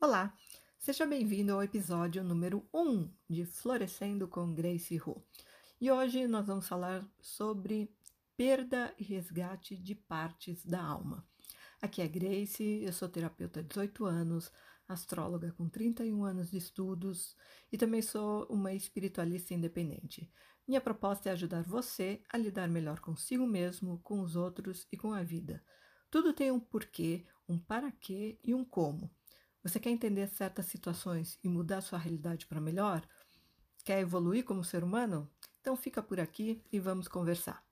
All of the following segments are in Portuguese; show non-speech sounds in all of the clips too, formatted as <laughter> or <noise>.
Olá, seja bem-vindo ao episódio número 1 de Florescendo com Grace Hu. E hoje nós vamos falar sobre perda e resgate de partes da alma. Aqui é Grace, eu sou terapeuta há 18 anos, astróloga com 31 anos de estudos e também sou uma espiritualista independente. Minha proposta é ajudar você a lidar melhor consigo mesmo, com os outros e com a vida. Tudo tem um porquê, um para quê e um como. Você quer entender certas situações e mudar sua realidade para melhor? Quer evoluir como ser humano? Então fica por aqui e vamos conversar.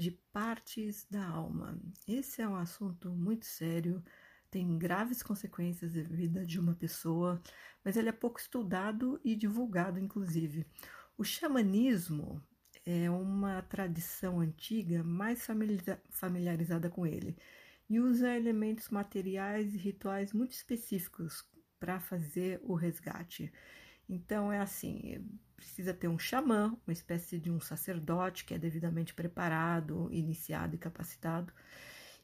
De partes da alma. Esse é um assunto muito sério, tem graves consequências na vida de uma pessoa, mas ele é pouco estudado e divulgado, inclusive. O xamanismo é uma tradição antiga mais familiarizada com ele e usa elementos materiais e rituais muito específicos para fazer o resgate. Então é assim, precisa ter um xamã, uma espécie de um sacerdote que é devidamente preparado, iniciado e capacitado.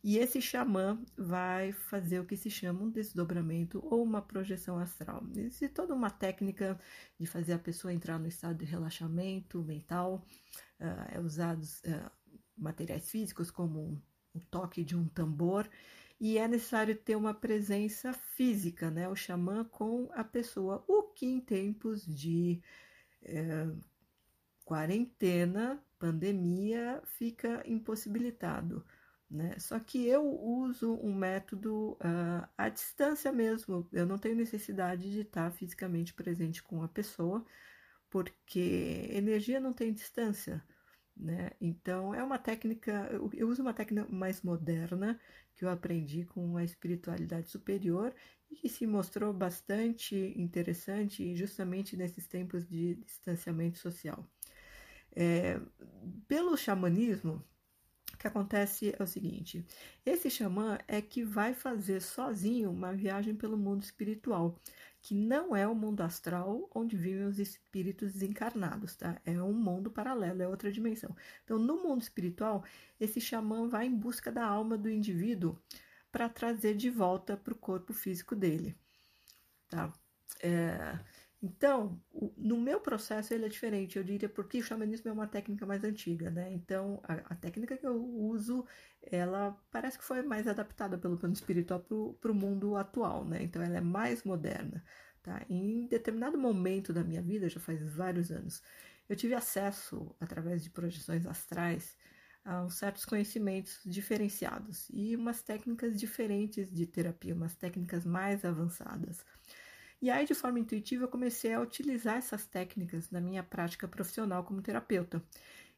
E esse xamã vai fazer o que se chama um desdobramento ou uma projeção astral. Existe toda uma técnica de fazer a pessoa entrar no estado de relaxamento mental. Uh, é usados uh, materiais físicos como o toque de um tambor e é necessário ter uma presença física, né? O xamã com a pessoa, o que em tempos de é, quarentena, pandemia, fica impossibilitado. Né? Só que eu uso um método uh, à distância mesmo, eu não tenho necessidade de estar fisicamente presente com a pessoa, porque energia não tem distância. Né? Então, é uma técnica, eu uso uma técnica mais moderna que eu aprendi com a espiritualidade superior e que se mostrou bastante interessante justamente nesses tempos de distanciamento social. É, pelo xamanismo, o que acontece é o seguinte: esse xamã é que vai fazer sozinho uma viagem pelo mundo espiritual, que não é o mundo astral onde vivem os espíritos desencarnados, tá? É um mundo paralelo, é outra dimensão. Então, no mundo espiritual, esse xamã vai em busca da alma do indivíduo para trazer de volta para o corpo físico dele. Tá? É, então, o, no meu processo ele é diferente, eu diria, porque o xamanismo é uma técnica mais antiga, né? Então, a, a técnica que eu uso, ela parece que foi mais adaptada pelo plano espiritual para o mundo atual, né? Então, ela é mais moderna, tá? Em determinado momento da minha vida, já faz vários anos, eu tive acesso, através de projeções astrais, a certos conhecimentos diferenciados e umas técnicas diferentes de terapia, umas técnicas mais avançadas. E aí, de forma intuitiva, eu comecei a utilizar essas técnicas na minha prática profissional como terapeuta.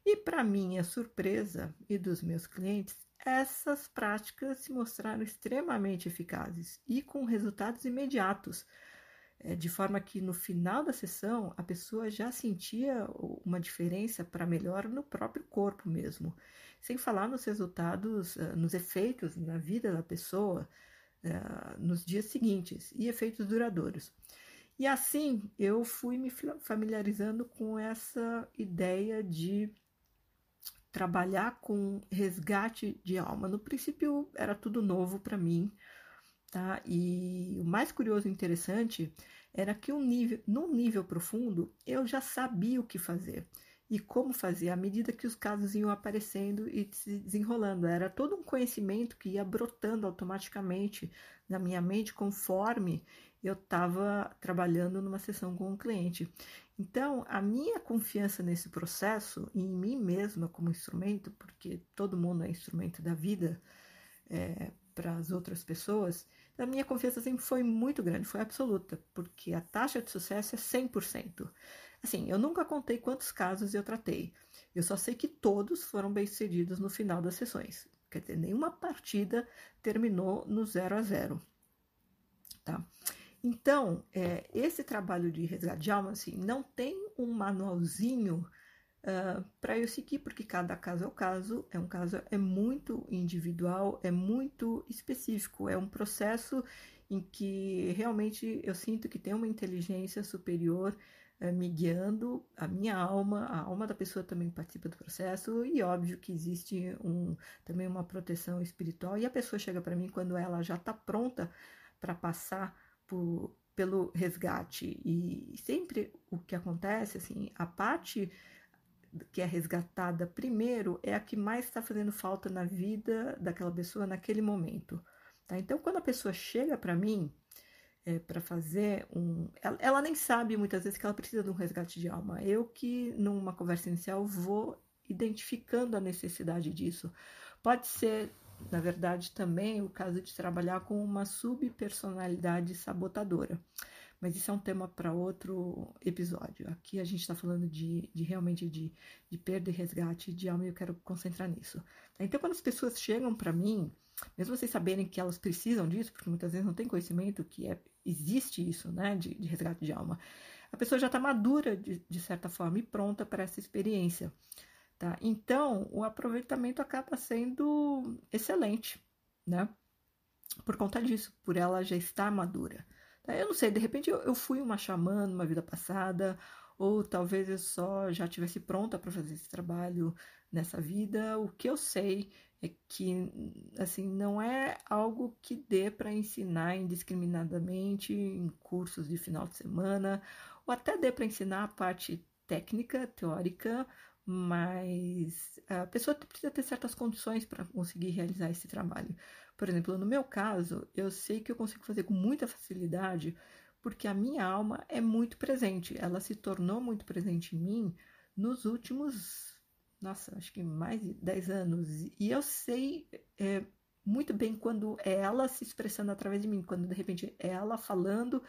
E, para minha surpresa e dos meus clientes, essas práticas se mostraram extremamente eficazes e com resultados imediatos é, de forma que no final da sessão a pessoa já sentia uma diferença para melhor no próprio corpo mesmo, sem falar nos resultados, eh, nos efeitos na vida da pessoa nos dias seguintes e efeitos duradouros. E assim eu fui me familiarizando com essa ideia de trabalhar com resgate de alma. No princípio era tudo novo para mim, Tá? E o mais curioso e interessante era que um nível, num nível profundo eu já sabia o que fazer e como fazer à medida que os casos iam aparecendo e se desenrolando. Era todo um conhecimento que ia brotando automaticamente na minha mente conforme eu estava trabalhando numa sessão com um cliente. Então, a minha confiança nesse processo, em mim mesma como instrumento, porque todo mundo é instrumento da vida é, para as outras pessoas, a minha confiança sempre foi muito grande, foi absoluta, porque a taxa de sucesso é 100%. Assim, eu nunca contei quantos casos eu tratei. Eu só sei que todos foram bem-sucedidos no final das sessões. Quer dizer, nenhuma partida terminou no 0 a 0. Tá? Então, é, esse trabalho de resgate de alma, assim, não tem um manualzinho uh, para eu seguir, porque cada caso é o caso, é um caso é muito individual, é muito específico, é um processo em que realmente eu sinto que tem uma inteligência superior uh, me guiando, a minha alma, a alma da pessoa também participa do processo, e óbvio que existe um, também uma proteção espiritual, e a pessoa chega para mim quando ela já está pronta para passar por, pelo resgate. E sempre o que acontece, assim, a parte que é resgatada primeiro é a que mais está fazendo falta na vida daquela pessoa naquele momento. Tá? Então, quando a pessoa chega para mim é, para fazer um. Ela, ela, nem sabe muitas vezes que ela precisa de um resgate de alma. Eu que, numa conversa inicial, vou identificando a necessidade disso. Pode ser, na verdade, também o caso de trabalhar com uma subpersonalidade sabotadora. Mas isso é um tema para outro episódio. Aqui a gente está falando de, de realmente de, de, perda e resgate de alma e eu quero concentrar nisso. Então, quando as pessoas chegam para mim, mesmo vocês saberem que elas precisam disso, porque muitas vezes não tem conhecimento que é, existe isso, né, de, de resgate de alma, a pessoa já está madura de, de certa forma e pronta para essa experiência. Tá? Então, o aproveitamento acaba sendo excelente, né? Por conta disso, por ela já estar madura. Eu não sei, de repente eu, eu fui uma xamã numa vida passada, ou talvez eu só já tivesse pronta para fazer esse trabalho nessa vida. O que eu sei é que assim não é algo que dê para ensinar indiscriminadamente em cursos de final de semana, ou até dê para ensinar a parte técnica, teórica, mas a pessoa precisa ter certas condições para conseguir realizar esse trabalho. Por exemplo, no meu caso, eu sei que eu consigo fazer com muita facilidade porque a minha alma é muito presente. Ela se tornou muito presente em mim nos últimos, nossa, acho que mais de 10 anos. E eu sei é, muito bem quando é ela se expressando através de mim, quando de repente é ela falando,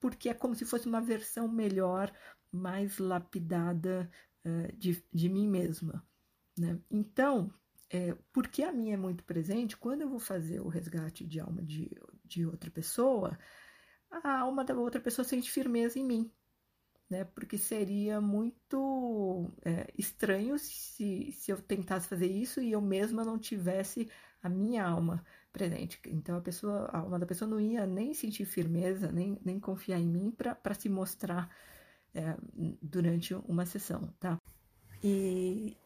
porque é como se fosse uma versão melhor, mais lapidada uh, de, de mim mesma. Né? Então, é, porque a minha é muito presente, quando eu vou fazer o resgate de alma de, de outra pessoa, a alma da outra pessoa sente firmeza em mim. Né? Porque seria muito é, estranho se, se eu tentasse fazer isso e eu mesma não tivesse a minha alma presente. Então a pessoa, a alma da pessoa não ia nem sentir firmeza, nem, nem confiar em mim para se mostrar é, durante uma sessão, tá? E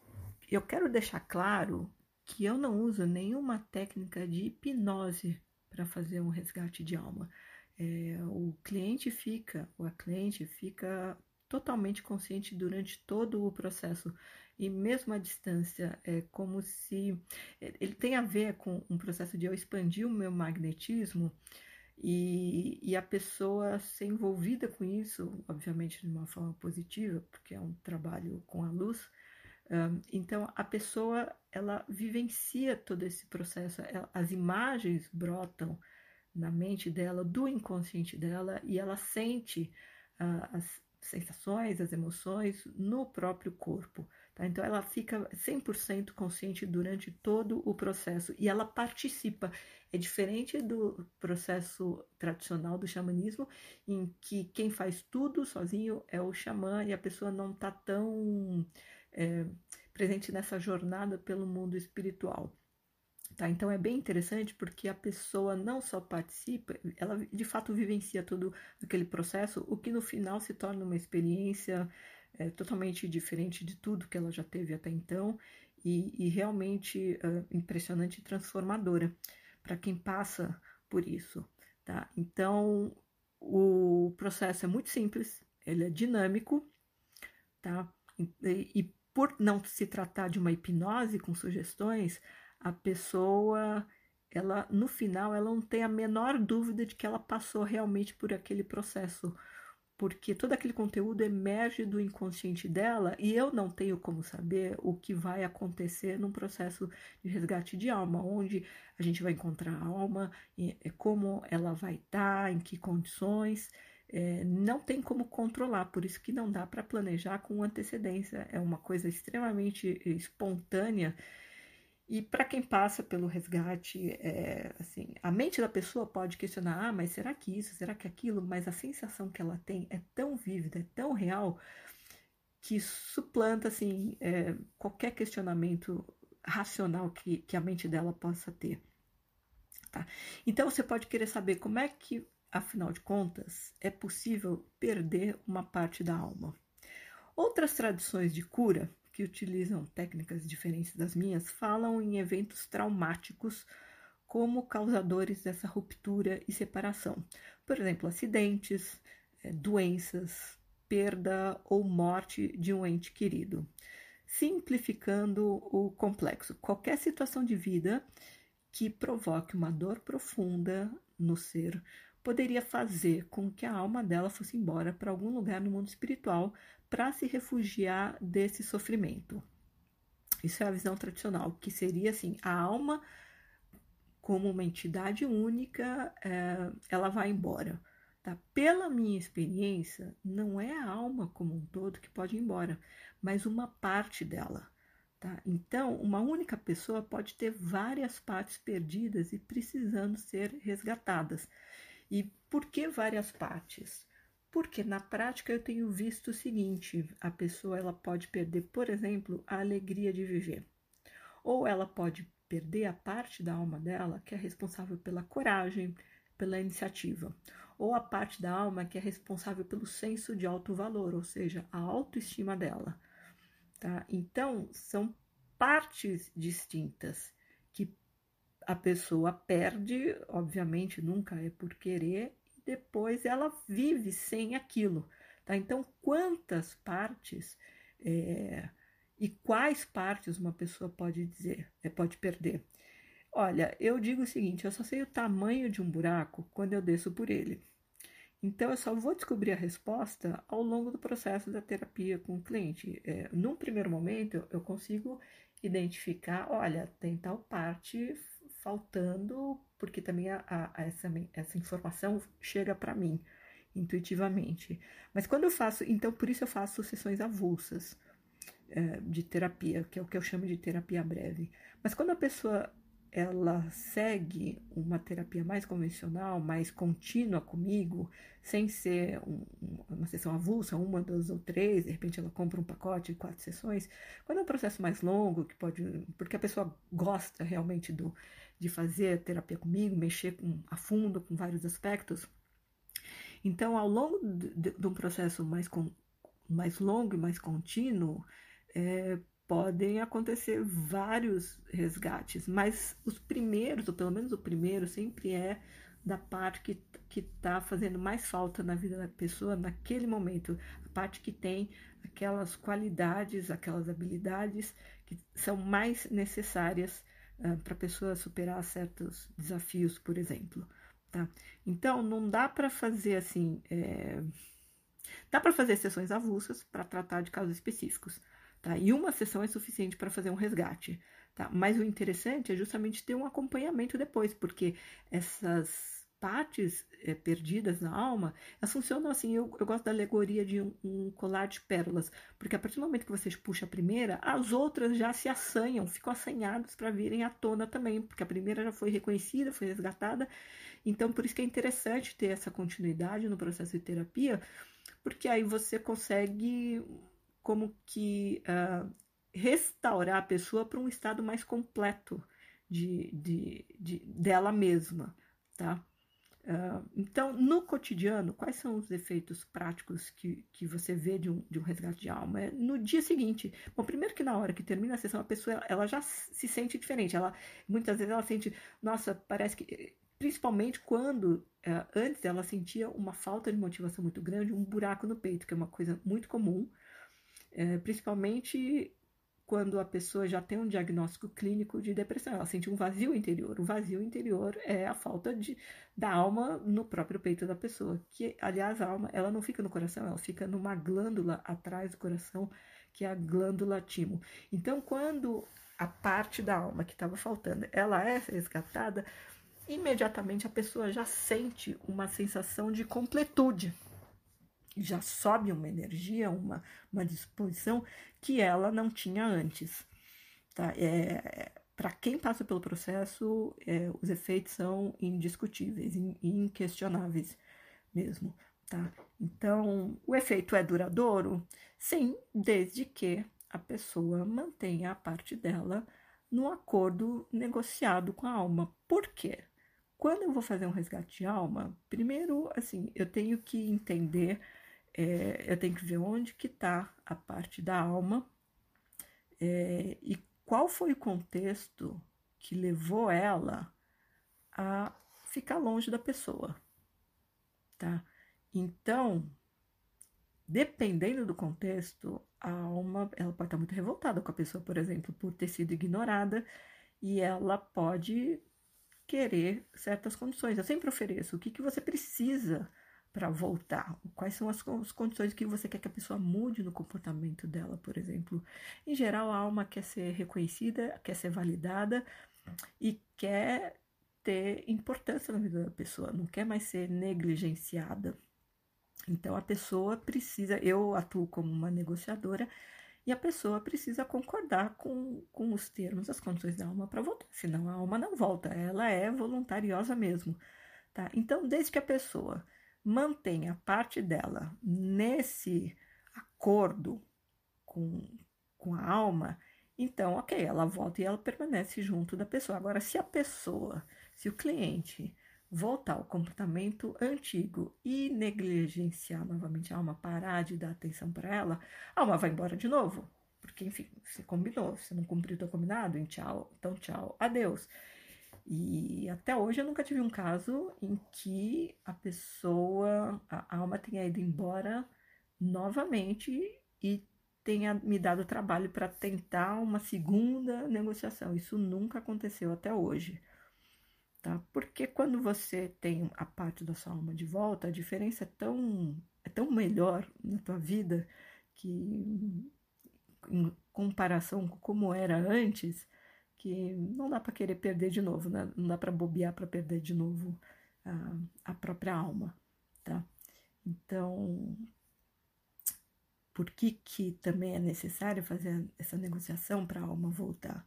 eu quero deixar claro que eu não uso nenhuma técnica de hipnose para fazer um resgate de alma. É, o cliente fica, ou a cliente fica totalmente consciente durante todo o processo. E mesmo à distância é como se é, ele tem a ver com um processo de eu expandir o meu magnetismo e, e a pessoa ser envolvida com isso, obviamente de uma forma positiva, porque é um trabalho com a luz, então a pessoa ela vivencia todo esse processo, as imagens brotam na mente dela, do inconsciente dela, e ela sente uh, as sensações, as emoções no próprio corpo. Tá? Então ela fica 100% consciente durante todo o processo e ela participa. É diferente do processo tradicional do xamanismo, em que quem faz tudo sozinho é o xamã e a pessoa não está tão é, presente nessa jornada pelo mundo espiritual. Tá? Então é bem interessante porque a pessoa não só participa, ela de fato vivencia todo aquele processo, o que no final se torna uma experiência é, totalmente diferente de tudo que ela já teve até então e, e realmente uh, impressionante e transformadora para quem passa por isso. Tá? Então o processo é muito simples, ele é dinâmico, tá? E, e por não se tratar de uma hipnose com sugestões, a pessoa, ela no final, ela não tem a menor dúvida de que ela passou realmente por aquele processo, porque todo aquele conteúdo emerge do inconsciente dela e eu não tenho como saber o que vai acontecer num processo de resgate de alma, onde a gente vai encontrar a alma, como ela vai estar, em que condições é, não tem como controlar, por isso que não dá para planejar com antecedência. É uma coisa extremamente espontânea. E para quem passa pelo resgate, é, assim, a mente da pessoa pode questionar: ah, mas será que isso, será que aquilo? Mas a sensação que ela tem é tão vívida, é tão real, que suplanta assim é, qualquer questionamento racional que, que a mente dela possa ter. Tá? Então você pode querer saber como é que, afinal de contas, é possível perder uma parte da alma. Outras tradições de cura que utilizam técnicas diferentes das minhas falam em eventos traumáticos como causadores dessa ruptura e separação. Por exemplo, acidentes, é, doenças, perda ou morte de um ente querido. Simplificando o complexo, qualquer situação de vida que provoque uma dor profunda no ser poderia fazer com que a alma dela fosse embora para algum lugar no mundo espiritual para se refugiar desse sofrimento. Isso é a visão tradicional, que seria assim: a alma, como uma entidade única, é, ela vai embora. Tá? Pela minha experiência, não é a alma como um todo que pode ir embora, mas uma parte dela. Tá? Então, uma única pessoa pode ter várias partes perdidas e precisando ser resgatadas. E por que várias partes? Porque na prática eu tenho visto o seguinte: a pessoa ela pode perder, por exemplo, a alegria de viver, ou ela pode perder a parte da alma dela que é responsável pela coragem, pela iniciativa, ou a parte da alma que é responsável pelo senso de alto valor, ou seja, a autoestima dela. Tá? Então, são partes distintas que a pessoa perde, obviamente nunca é por querer, depois ela vive sem aquilo. Tá? Então, quantas partes é, e quais partes uma pessoa pode dizer, é, pode perder? Olha, eu digo o seguinte: eu só sei o tamanho de um buraco quando eu desço por ele. Então, eu só vou descobrir a resposta ao longo do processo da terapia com o cliente. É, num primeiro momento, eu consigo identificar: olha, tem tal parte faltando, porque também a, a, essa, essa informação chega para mim intuitivamente. Mas quando eu faço, então por isso eu faço sessões avulsas é, de terapia, que é o que eu chamo de terapia breve. Mas quando a pessoa ela segue uma terapia mais convencional, mais contínua comigo, sem ser um, uma sessão avulsa, uma, duas ou três, de repente ela compra um pacote de quatro sessões. Quando é um processo mais longo, que pode, porque a pessoa gosta realmente do, de fazer terapia comigo, mexer com, a fundo com vários aspectos. Então, ao longo de, de, um processo mais, com, mais longo e mais contínuo, é, podem acontecer vários resgates, mas os primeiros, ou pelo menos o primeiro, sempre é da parte que que está fazendo mais falta na vida da pessoa naquele momento, a parte que tem aquelas qualidades, aquelas habilidades que são mais necessárias uh, para a pessoa superar certos desafios, por exemplo. Tá? Então, não dá para fazer assim. É... Dá para fazer sessões avulsas para tratar de casos específicos. Tá? E uma sessão é suficiente para fazer um resgate. Tá? Mas o interessante é justamente ter um acompanhamento depois, porque essas partes é, perdidas na alma, elas funcionam assim. Eu, eu gosto da alegoria de um, um, colar de pérolas, porque a partir do momento que você puxa a primeira, as outras já se assanham, ficam assanhadas para virem à tona também, porque a primeira já foi reconhecida, foi resgatada. Então, por isso que é interessante ter essa continuidade no processo de terapia, porque aí você consegue como que uh, restaurar a pessoa para um estado mais completo de, de, de, dela mesma, tá? Uh, então, no cotidiano, quais são os efeitos práticos que, que você vê de um, de um resgate de alma? É no dia seguinte. Bom, primeiro que na hora que termina a sessão, a pessoa ela já se sente diferente. Ela, muitas vezes ela sente, nossa, parece que. Principalmente quando uh, antes ela sentia uma falta de motivação muito grande, um buraco no peito, que é uma coisa muito comum é, principalmente quando a pessoa já tem um diagnóstico clínico de depressão, ela sente um vazio interior. O vazio interior é a falta de, da alma no próprio peito da pessoa, que, aliás, a alma ela não fica no coração, ela fica numa glândula atrás do coração, que é a glândula timo. Então, quando a parte da alma que estava faltando, ela é resgatada, imediatamente a pessoa já sente uma sensação de completude, já sobe uma energia, uma, uma disposição que ela não tinha antes. Tá? É, Para quem passa pelo processo, é, os efeitos são indiscutíveis, in, inquestionáveis mesmo. tá? Então, o efeito é duradouro? Sim, desde que a pessoa mantenha a parte dela no acordo negociado com a alma. Por quê? Quando eu vou fazer um resgate de alma, primeiro, assim, eu tenho que entender, é, eu tenho que ver onde que está a parte da alma é, e qual foi o contexto que levou ela a ficar longe da pessoa, tá? Então, dependendo do contexto, a alma ela pode estar muito revoltada com a pessoa, por exemplo, por ter sido ignorada, e ela pode querer certas condições. Eu sempre ofereço o que, que você precisa para voltar, quais são as, as, condições que você quer que a pessoa mude no comportamento dela, por exemplo. Em geral, a alma quer ser reconhecida, quer ser validada e quer ter importância na vida da pessoa, não quer mais ser negligenciada. Então a pessoa precisa, eu atuo como uma negociadora e a pessoa precisa concordar com, com os termos, as condições da alma para voltar, senão a alma não volta, ela é voluntariosa mesmo. Tá? Então, desde que a pessoa mantenha parte dela nesse acordo com, com a alma, então, ok, ela volta e ela permanece junto da pessoa. Agora, se a pessoa, se o cliente voltar ao comportamento antigo e negligenciar novamente a alma, parar de dar atenção para ela, a alma vai embora de novo. Porque, enfim, você combinou, você não cumpriu o seu combinado, então tchau, então tchau, adeus. E até hoje eu nunca tive um caso em que a pessoa, a alma tenha ido embora novamente e tenha me dado trabalho para tentar uma segunda negociação. Isso nunca aconteceu até hoje tá? Porque quando você tem a parte da sua alma de volta, a diferença é tão, é tão melhor na tua vida que, em comparação com como era antes, que não dá para querer perder de novo, né? não dá para bobear para perder de novo a, a própria alma, tá? Então, por que, que também é necessário fazer essa negociação para a alma voltar?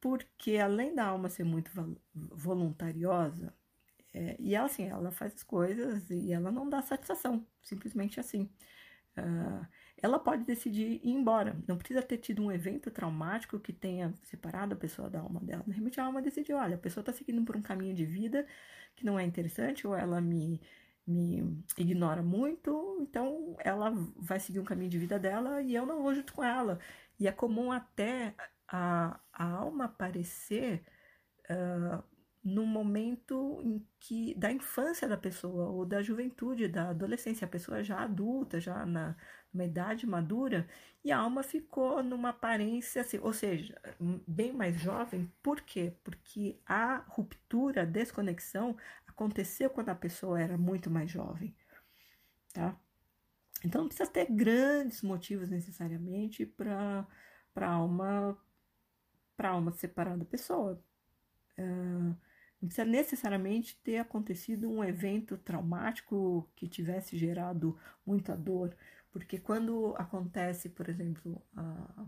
porque além da alma ser muito voluntariosa, é, e ela assim, ela faz as coisas e ela não dá satisfação, simplesmente assim. Uh, ela pode decidir ir embora, não precisa ter tido um evento traumático que tenha separado a pessoa da alma dela. De repente a alma decidiu, olha, a pessoa está seguindo por um caminho de vida que não é interessante, ou ela me, me ignora muito, então ela vai seguir um caminho de vida dela e eu não vou junto com ela. E é comum até a, a alma aparecer uh, no momento em que da infância da pessoa ou da juventude, da adolescência, a pessoa já adulta, já na uma idade madura, e a alma ficou numa aparência assim, ou seja, bem mais jovem. Por quê? Porque a ruptura, a desconexão aconteceu quando a pessoa era muito mais jovem, tá? Então não precisa ter grandes motivos necessariamente para a alma para alma separar da pessoa. Uh, não precisa necessariamente ter acontecido um evento traumático que tivesse gerado muita dor, porque quando acontece, por exemplo, a,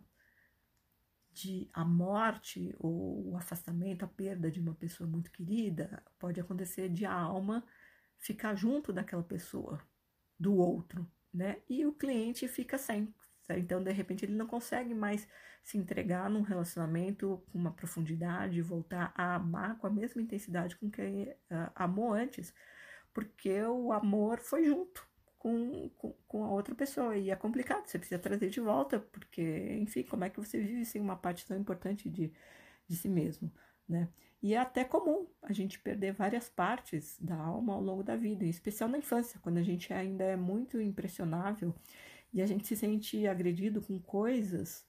de a morte ou o afastamento, a perda de uma pessoa muito querida, pode acontecer de a alma ficar junto daquela pessoa, do outro, né? E o cliente fica sem, então, de repente, ele não consegue mais se entregar num relacionamento com uma profundidade, voltar a amar com a mesma intensidade com que uh, amou antes, porque o amor foi junto com, com, a outra pessoa. E é complicado, você precisa trazer de volta, porque, enfim, como é que você vive sem uma parte tão importante de, de si mesmo, né? E é até comum a gente perder várias partes da alma ao longo da vida, em especial na infância, quando a gente ainda é muito impressionável e a gente se sente agredido com coisas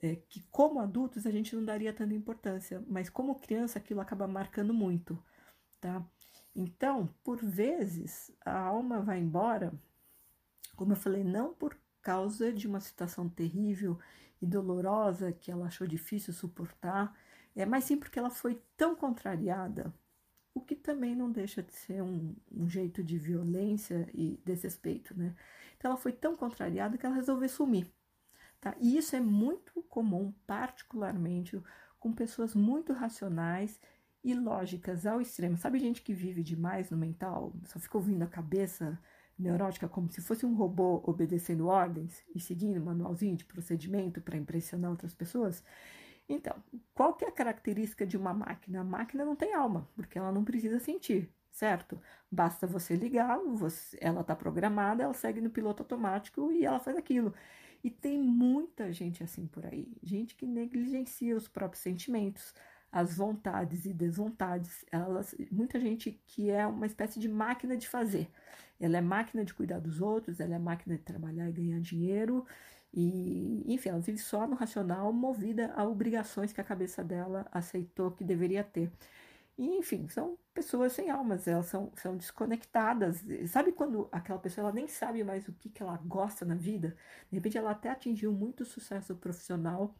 é, que, como adultos, a gente não daria tanta importância, mas como criança aquilo acaba marcando muito, tá? Então, por vezes, a alma vai embora, como eu falei, não por causa de uma situação terrível e dolorosa que ela achou difícil suportar, é, mas sim porque ela foi tão contrariada, o que também não deixa de ser um, um jeito de violência e desrespeito, né? Então, ela foi tão contrariada que ela resolveu sumir. Tá? E isso é muito comum, particularmente com pessoas muito racionais e lógicas ao extremo. Sabe gente que vive demais no mental, só fica ouvindo a cabeça neurótica como se fosse um robô obedecendo ordens e seguindo um manualzinho de procedimento para impressionar outras pessoas. Então, qual que é a característica de uma máquina? A máquina não tem alma, porque ela não precisa sentir, certo? Basta você ligar, você, ela está programada, ela segue no piloto automático e ela faz aquilo. E tem muita gente assim por aí, gente que negligencia os próprios sentimentos, as vontades e desvontades. Elas, muita gente que é uma espécie de máquina de fazer. Ela é máquina de cuidar dos outros, ela é máquina de trabalhar e ganhar dinheiro. E, enfim, ela vive só no racional, movida a obrigações que a cabeça dela aceitou que deveria ter. E, enfim, são pessoas sem almas, elas são, são desconectadas. Sabe quando aquela pessoa ela nem sabe mais o que, que ela gosta na vida? De repente ela até atingiu muito sucesso profissional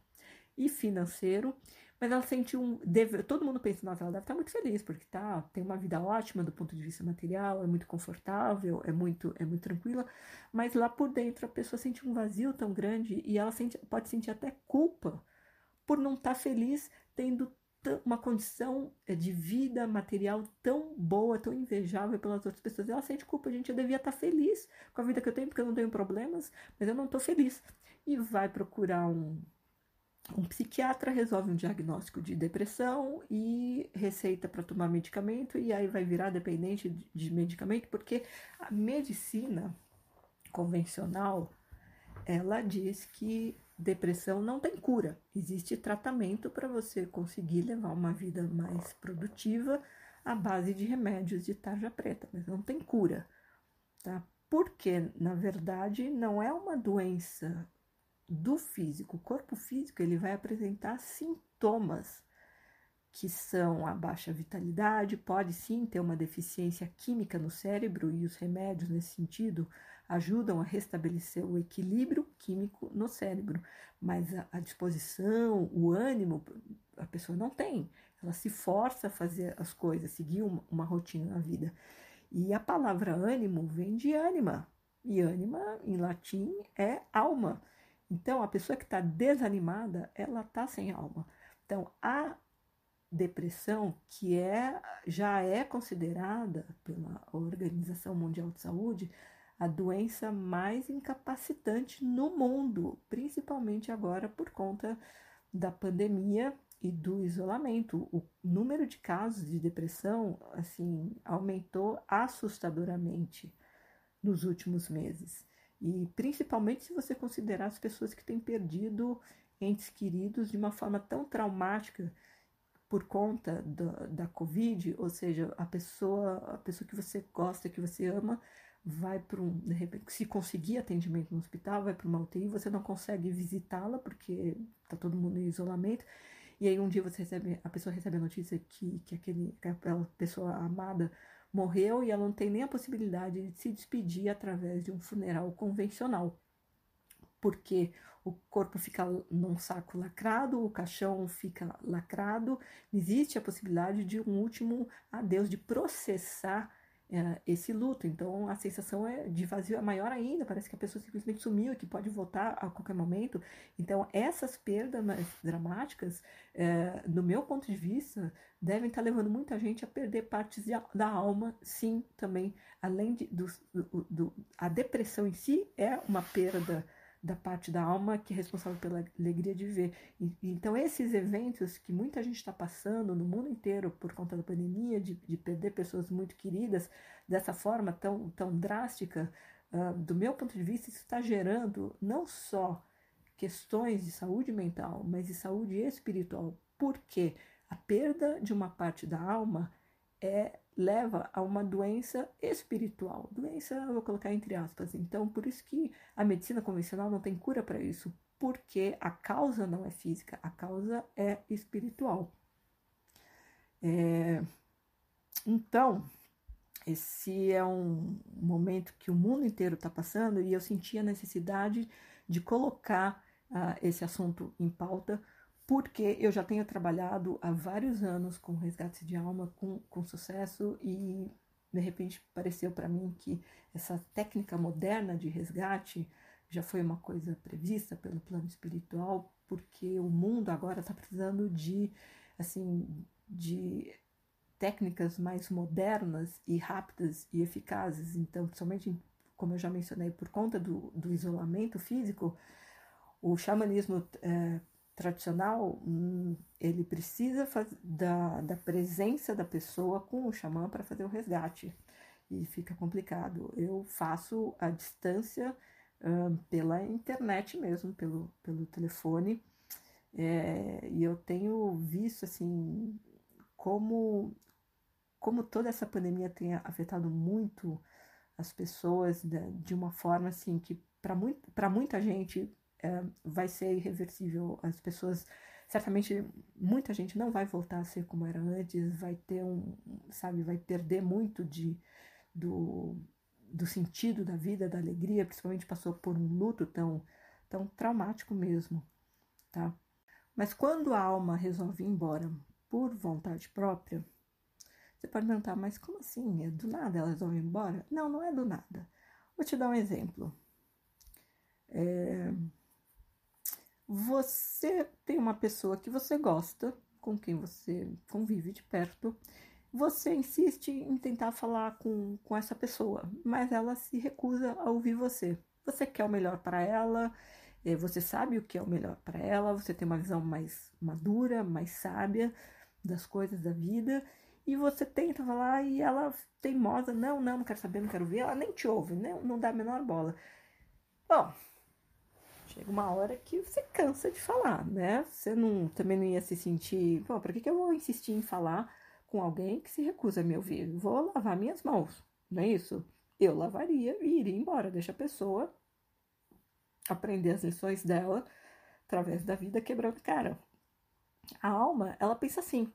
e financeiro, mas ela sentiu um. Deve, todo mundo pensa, nossa, ela deve estar muito feliz, porque tá, tem uma vida ótima do ponto de vista material, é muito confortável, é muito, é muito tranquila, mas lá por dentro a pessoa sente um vazio tão grande e ela sente, pode sentir até culpa por não estar tá feliz tendo uma condição eh, de vida material tão boa, tão invejável pelas outras pessoas. Ela sente culpa, gente. Eu devia estar tá feliz com a vida que eu tenho, porque eu não tenho problemas, mas eu não estou feliz. E vai procurar um, um psiquiatra resolve um diagnóstico de depressão e receita para tomar medicamento, e aí vai virar dependente de medicamento, porque a medicina convencional ela diz que depressão não tem cura, existe tratamento para você conseguir levar uma vida mais produtiva à base de remédios de tarja preta, mas não tem cura, tá? Porque, na verdade, não é uma doença do físico. O corpo físico ele vai apresentar sintomas que são a baixa vitalidade, pode sim ter uma deficiência química no cérebro e os remédios nesse sentido ajudam a restabelecer o equilíbrio químico no cérebro, mas a, a disposição, o ânimo, a pessoa não tem. Ela se força a fazer as coisas, seguir uma, uma rotina na vida. E a palavra ânimo vem de ânima, e ânima em latim é alma. Então, a pessoa que está desanimada, ela está sem alma. Então, a depressão, que é, já é considerada pela Organização Mundial de Saúde a doença mais incapacitante no mundo, principalmente agora por conta da pandemia e do isolamento. O número de casos de depressão, assim, aumentou assustadoramente nos últimos meses. E principalmente se você considerar as pessoas que têm perdido entes queridos de uma forma tão traumática por conta da, da Covid, ou seja, a pessoa, a pessoa que você gosta, que você ama, vai para um, de repente, se conseguir atendimento no hospital, vai para uma UTI, você não consegue visitá-la porque está todo mundo em isolamento. E aí um dia você recebe, a pessoa recebe a notícia que, que, aquele, que aquela pessoa amada morreu e ela não tem nem a possibilidade de se despedir através de um funeral convencional. Porque o corpo fica num saco lacrado, o caixão fica lacrado, existe a possibilidade de um último adeus, de processar é, esse luto. Então a sensação é de vazio é maior ainda, parece que a pessoa simplesmente sumiu que pode voltar a qualquer momento. Então essas perdas dramáticas, é, meu ponto de vista, devem estar levando muita gente a perder partes da alma, sim, também. Além de, do, do, do, a depressão em si é uma perda da parte da alma que é responsável pela alegria de viver. E, então, esses eventos que muita gente está passando no mundo inteiro por conta da pandemia, de, de perder pessoas muito queridas dessa forma tão, tão drástica, uh, do meu ponto de vista, isso está gerando não só questões de saúde mental, mas de saúde espiritual. Porque a perda de uma parte da alma é leva a uma doença espiritual. Doença, eu vou colocar entre aspas. Então, por isso que a medicina convencional não tem cura para isso, porque a causa não é física, a causa é espiritual. É... Então, esse é um momento que o mundo inteiro está passando e eu senti a necessidade de colocar uh, esse assunto em pauta porque eu já tenho trabalhado há vários anos com resgate de alma com, com sucesso e de repente pareceu para mim que essa técnica moderna de resgate já foi uma coisa prevista pelo plano espiritual, porque o mundo agora está precisando de assim de técnicas mais modernas e rápidas e eficazes. Então, principalmente como eu já mencionei, por conta do, do isolamento físico, o xamanismo é, tradicional, hum, ele precisa da, da presença da pessoa com o xamã para fazer o resgate. E fica complicado. Eu faço a distância pela internet mesmo, pelo, pelo telefone. É, e eu tenho visto assim como, como toda essa pandemia tem afetado muito as pessoas de, de uma forma assim que para muito, muita gente é, vai ser irreversível. As pessoas, certamente, muita gente não vai voltar a ser como era antes, vai ter um, sabe, vai perder muito de, do, do sentido da vida, da alegria, principalmente passou por um luto tão, tão traumático mesmo, tá? Mas quando a alma resolve ir embora por vontade própria, você pode perguntar, mas como assim? É do nada ela resolve ir embora? Não, não é do nada. Vou te dar um exemplo. É, você tem uma pessoa que você gosta, com quem você convive de perto, você insiste em tentar falar com, com essa pessoa, mas ela se recusa a ouvir você. Você quer o melhor para ela, eh, você sabe o que é o melhor para ela, você tem uma visão mais madura, mais sábia das coisas da vida, e você tenta falar e ela teimosa, não, não, não quero saber, não quero ver, ela nem te ouve, não, não dá a menor bola. Bom, Chega uma hora que você cansa de falar, né? Você não, também não ia se sentir, pô, pra que, que eu vou insistir em falar com alguém que se recusa a me ouvir? Vou lavar minhas mãos, não é isso? Eu lavaria e iria embora, deixa a pessoa aprender as lições dela através da vida quebrando cara. A alma, ela pensa assim: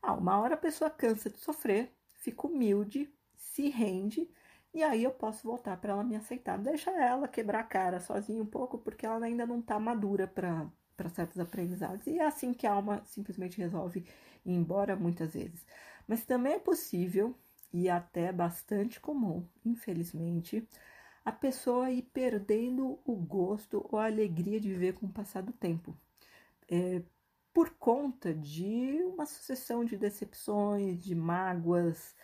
ah, uma hora a pessoa cansa de sofrer, fica humilde, se rende e aí eu posso voltar para ela me aceitar. Deixa ela quebrar a cara sozinha um pouco, porque ela ainda não está madura para certos aprendizados. E é assim que a alma simplesmente resolve ir embora muitas vezes. Mas também é possível, e até bastante comum, infelizmente, a pessoa ir perdendo o gosto ou a alegria de viver com o passar do tempo. É, por conta de uma sucessão de decepções, de mágoas,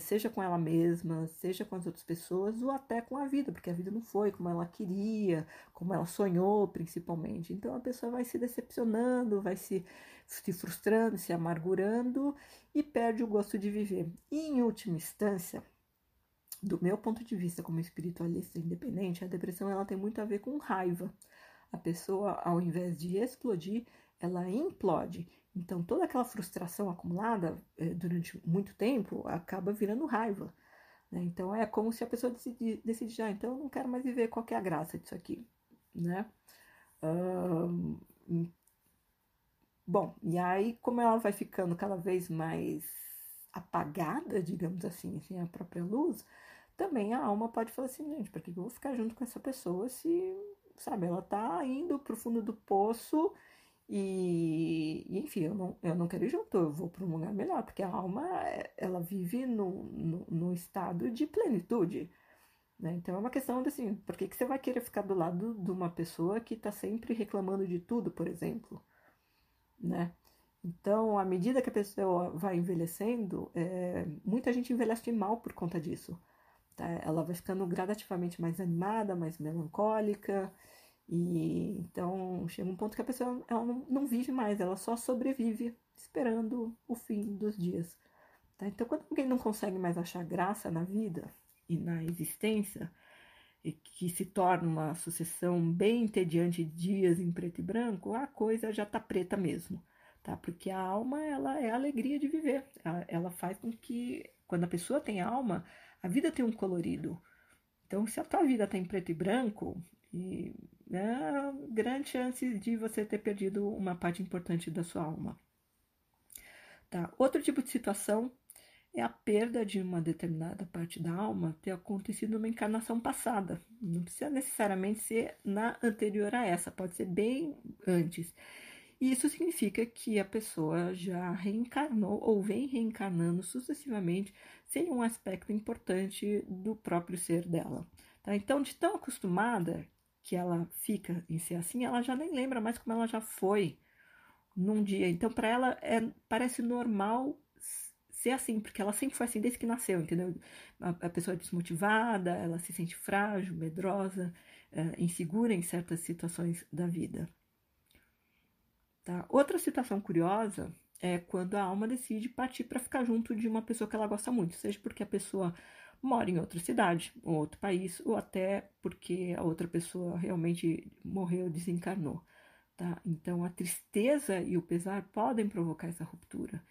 seja com ela mesma, seja com as outras pessoas, ou até com a vida, porque a vida não foi como ela queria, como ela sonhou, principalmente. Então a pessoa vai se decepcionando, vai se, se frustrando, se amargurando e perde o gosto de viver. E em última instância, do meu ponto de vista como espiritualista independente, a depressão ela tem muito a ver com raiva. A pessoa, ao invés de explodir, ela implode. Então, toda aquela frustração acumulada eh, durante muito tempo acaba virando raiva. Né? Então, é como se a pessoa decidir, decidir ah, então eu não quero mais viver, qual é a graça disso aqui? Né? bom, e aí, como ela vai ficando cada vez mais apagada, digamos assim, sem a própria luz, também a alma pode falar assim, gente, por que eu vou ficar junto com essa pessoa se, sabe, ela tá indo pro fundo do poço e, enfim, eu não, eu não quero ir junto, eu vou para um lugar melhor, porque a alma, ela vive no estado de plenitude. Né? Então é uma questão de assim, por que, que você vai querer ficar do lado de uma pessoa que está sempre reclamando de tudo, por exemplo? Né? Então, à medida que a pessoa vai envelhecendo, é, muita gente envelhece mal por conta disso. Tá? Ela vai ficando gradativamente mais animada, mais melancólica, e então chega um ponto que a pessoa ela não, não vive mais, ela só sobrevive esperando o fim dos dias. Tá? Então, quando alguém não consegue mais achar graça na vida e na existência, e que se torna uma sucessão bem entediante de dias em preto e branco, a coisa já tá preta mesmo, tá? Porque a alma, ela é a alegria de viver. Ela, ela faz com que, quando a pessoa tem alma, a vida tem um colorido. Então, se a tua vida tá em preto e branco, e né, grande chance de você ter perdido uma parte importante da sua alma. Tá? Outro tipo de situação é a perda de uma determinada parte da alma ter acontecido numa encarnação passada. Não precisa necessariamente ser na anterior a essa, pode ser bem antes. E isso significa que a pessoa já reencarnou ou vem reencarnando sucessivamente sem um aspecto importante do próprio ser dela. Tá? Então, de tão acostumada que ela fica em ser assim, ela já nem lembra mais como ela já foi num dia. Então, para ela, é, parece normal ser assim, porque ela sempre foi assim desde que nasceu, entendeu? A, a pessoa é desmotivada, ela se sente frágil, medrosa, uh, insegura em certas situações da vida. Tá? Outra situação curiosa é quando a alma decide partir para ficar junto de uma pessoa que ela gosta muito, seja porque a pessoa mora em outra cidade, ou outro país, ou até porque a outra pessoa realmente morreu, desencarnou. Tá? Então a tristeza e o pesar podem provocar essa ruptura.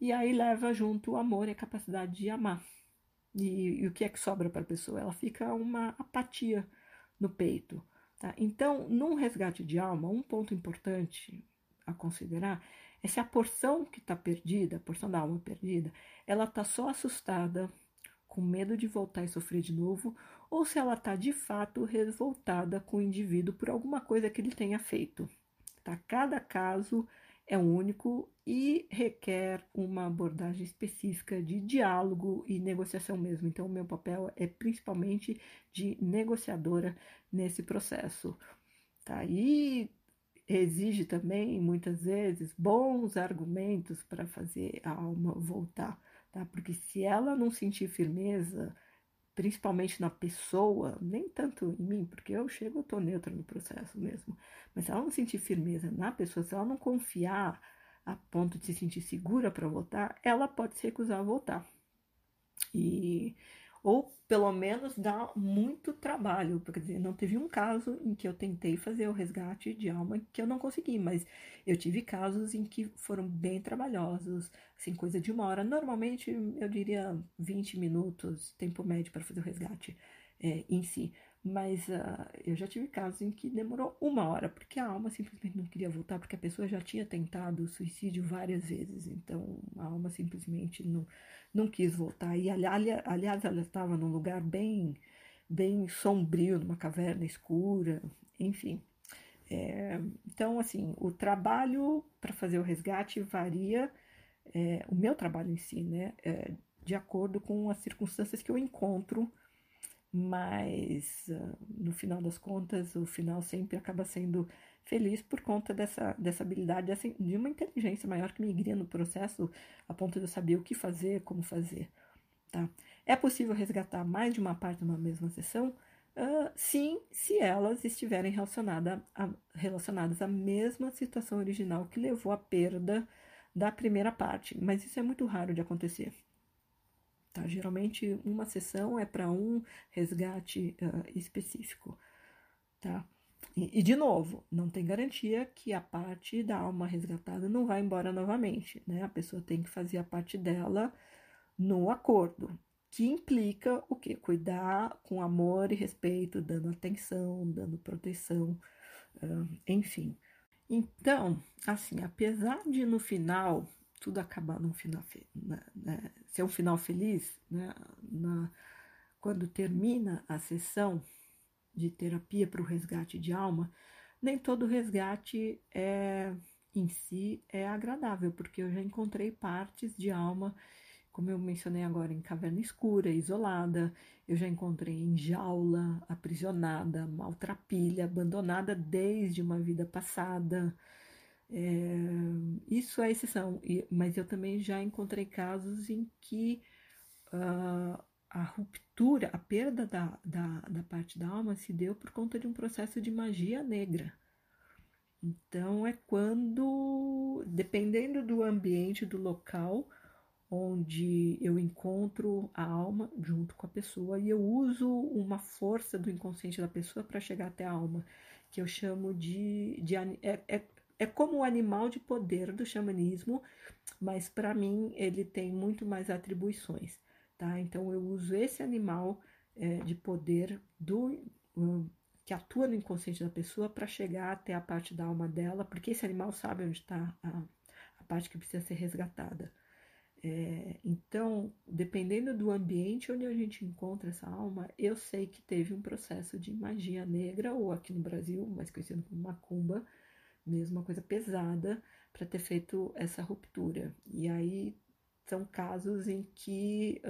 E aí leva junto o amor e a capacidade de amar. E, e o que é que sobra para a pessoa? Ela fica uma apatia no peito. Tá? Então, num resgate de alma, um ponto importante a considerar é se a porção que está perdida, a porção da alma perdida, ela está só assustada, com medo de voltar e sofrer de novo, ou se ela está de fato revoltada com o indivíduo por alguma coisa que ele tenha feito. Tá? Cada caso é único e requer uma abordagem específica de diálogo e negociação mesmo. Então, o meu papel é principalmente de negociadora nesse processo. Tá? E exige também, muitas vezes, bons argumentos para fazer a alma voltar. Tá? Porque se ela não sentir firmeza, principalmente na pessoa, nem tanto em mim, porque eu chego, eu tô neutra no processo mesmo. Mas se ela não sentir firmeza na pessoa, se ela não confiar a ponto de se sentir segura para votar, ela pode se recusar a votar. E ou pelo menos dá muito trabalho. Quer dizer, não teve um caso em que eu tentei fazer o resgate de alma que eu não consegui, mas eu tive casos em que foram bem trabalhosos, assim, coisa de uma hora. Normalmente, eu diria 20 minutos, tempo médio para fazer o resgate é, em si. Mas uh, eu já tive casos em que demorou uma hora, porque a alma simplesmente não queria voltar, porque a pessoa já tinha tentado o suicídio várias vezes. Então a alma simplesmente não, não quis voltar. E aliás, ela estava num lugar bem, bem sombrio, numa caverna escura, enfim. É, então, assim, o trabalho para fazer o resgate varia, é, o meu trabalho em si, né, é, de acordo com as circunstâncias que eu encontro mas uh, no final das contas, o final sempre acaba sendo feliz por conta dessa, dessa habilidade, dessa, de uma inteligência maior que me guia no processo, a ponto de eu saber o que fazer, como fazer. Tá? É possível resgatar mais de uma parte numa mesma sessão? Uh, sim, se elas estiverem relacionada a, relacionadas à mesma situação original que levou à perda da primeira parte, mas isso é muito raro de acontecer. Tá? Geralmente, uma sessão é para um resgate uh, específico. Tá? E, e, de novo, não tem garantia que a parte da alma resgatada não vai embora novamente. Né? A pessoa tem que fazer a parte dela no acordo, que implica o quê? Cuidar com amor e respeito, dando atenção, dando proteção, uh, enfim. Então, assim, apesar de no final tudo acabar num final, né, né, ser um final feliz, né, na, quando termina a sessão de terapia para o resgate de alma, nem todo resgate é em si é agradável, porque eu já encontrei partes de alma, como eu mencionei agora, em caverna escura, isolada, eu já encontrei em jaula, aprisionada, maltrapilha, abandonada desde uma vida passada, é, isso é exceção, mas eu também já encontrei casos em que uh, a ruptura, a perda da, da, da parte da alma se deu por conta de um processo de magia negra. Então, é quando, dependendo do ambiente, do local onde eu encontro a alma junto com a pessoa e eu uso uma força do inconsciente da pessoa para chegar até a alma, que eu chamo de. de é, é, é como o animal de poder do xamanismo, mas para mim ele tem muito mais atribuições, tá? Então eu uso esse animal é, de poder do que atua no inconsciente da pessoa para chegar até a parte da alma dela, porque esse animal sabe onde está a, a parte que precisa ser resgatada. É, então, dependendo do ambiente onde a gente encontra essa alma, eu sei que teve um processo de magia negra, ou aqui no Brasil, mais conhecido como macumba, mesmo uma coisa pesada para ter feito essa ruptura. E aí são casos em que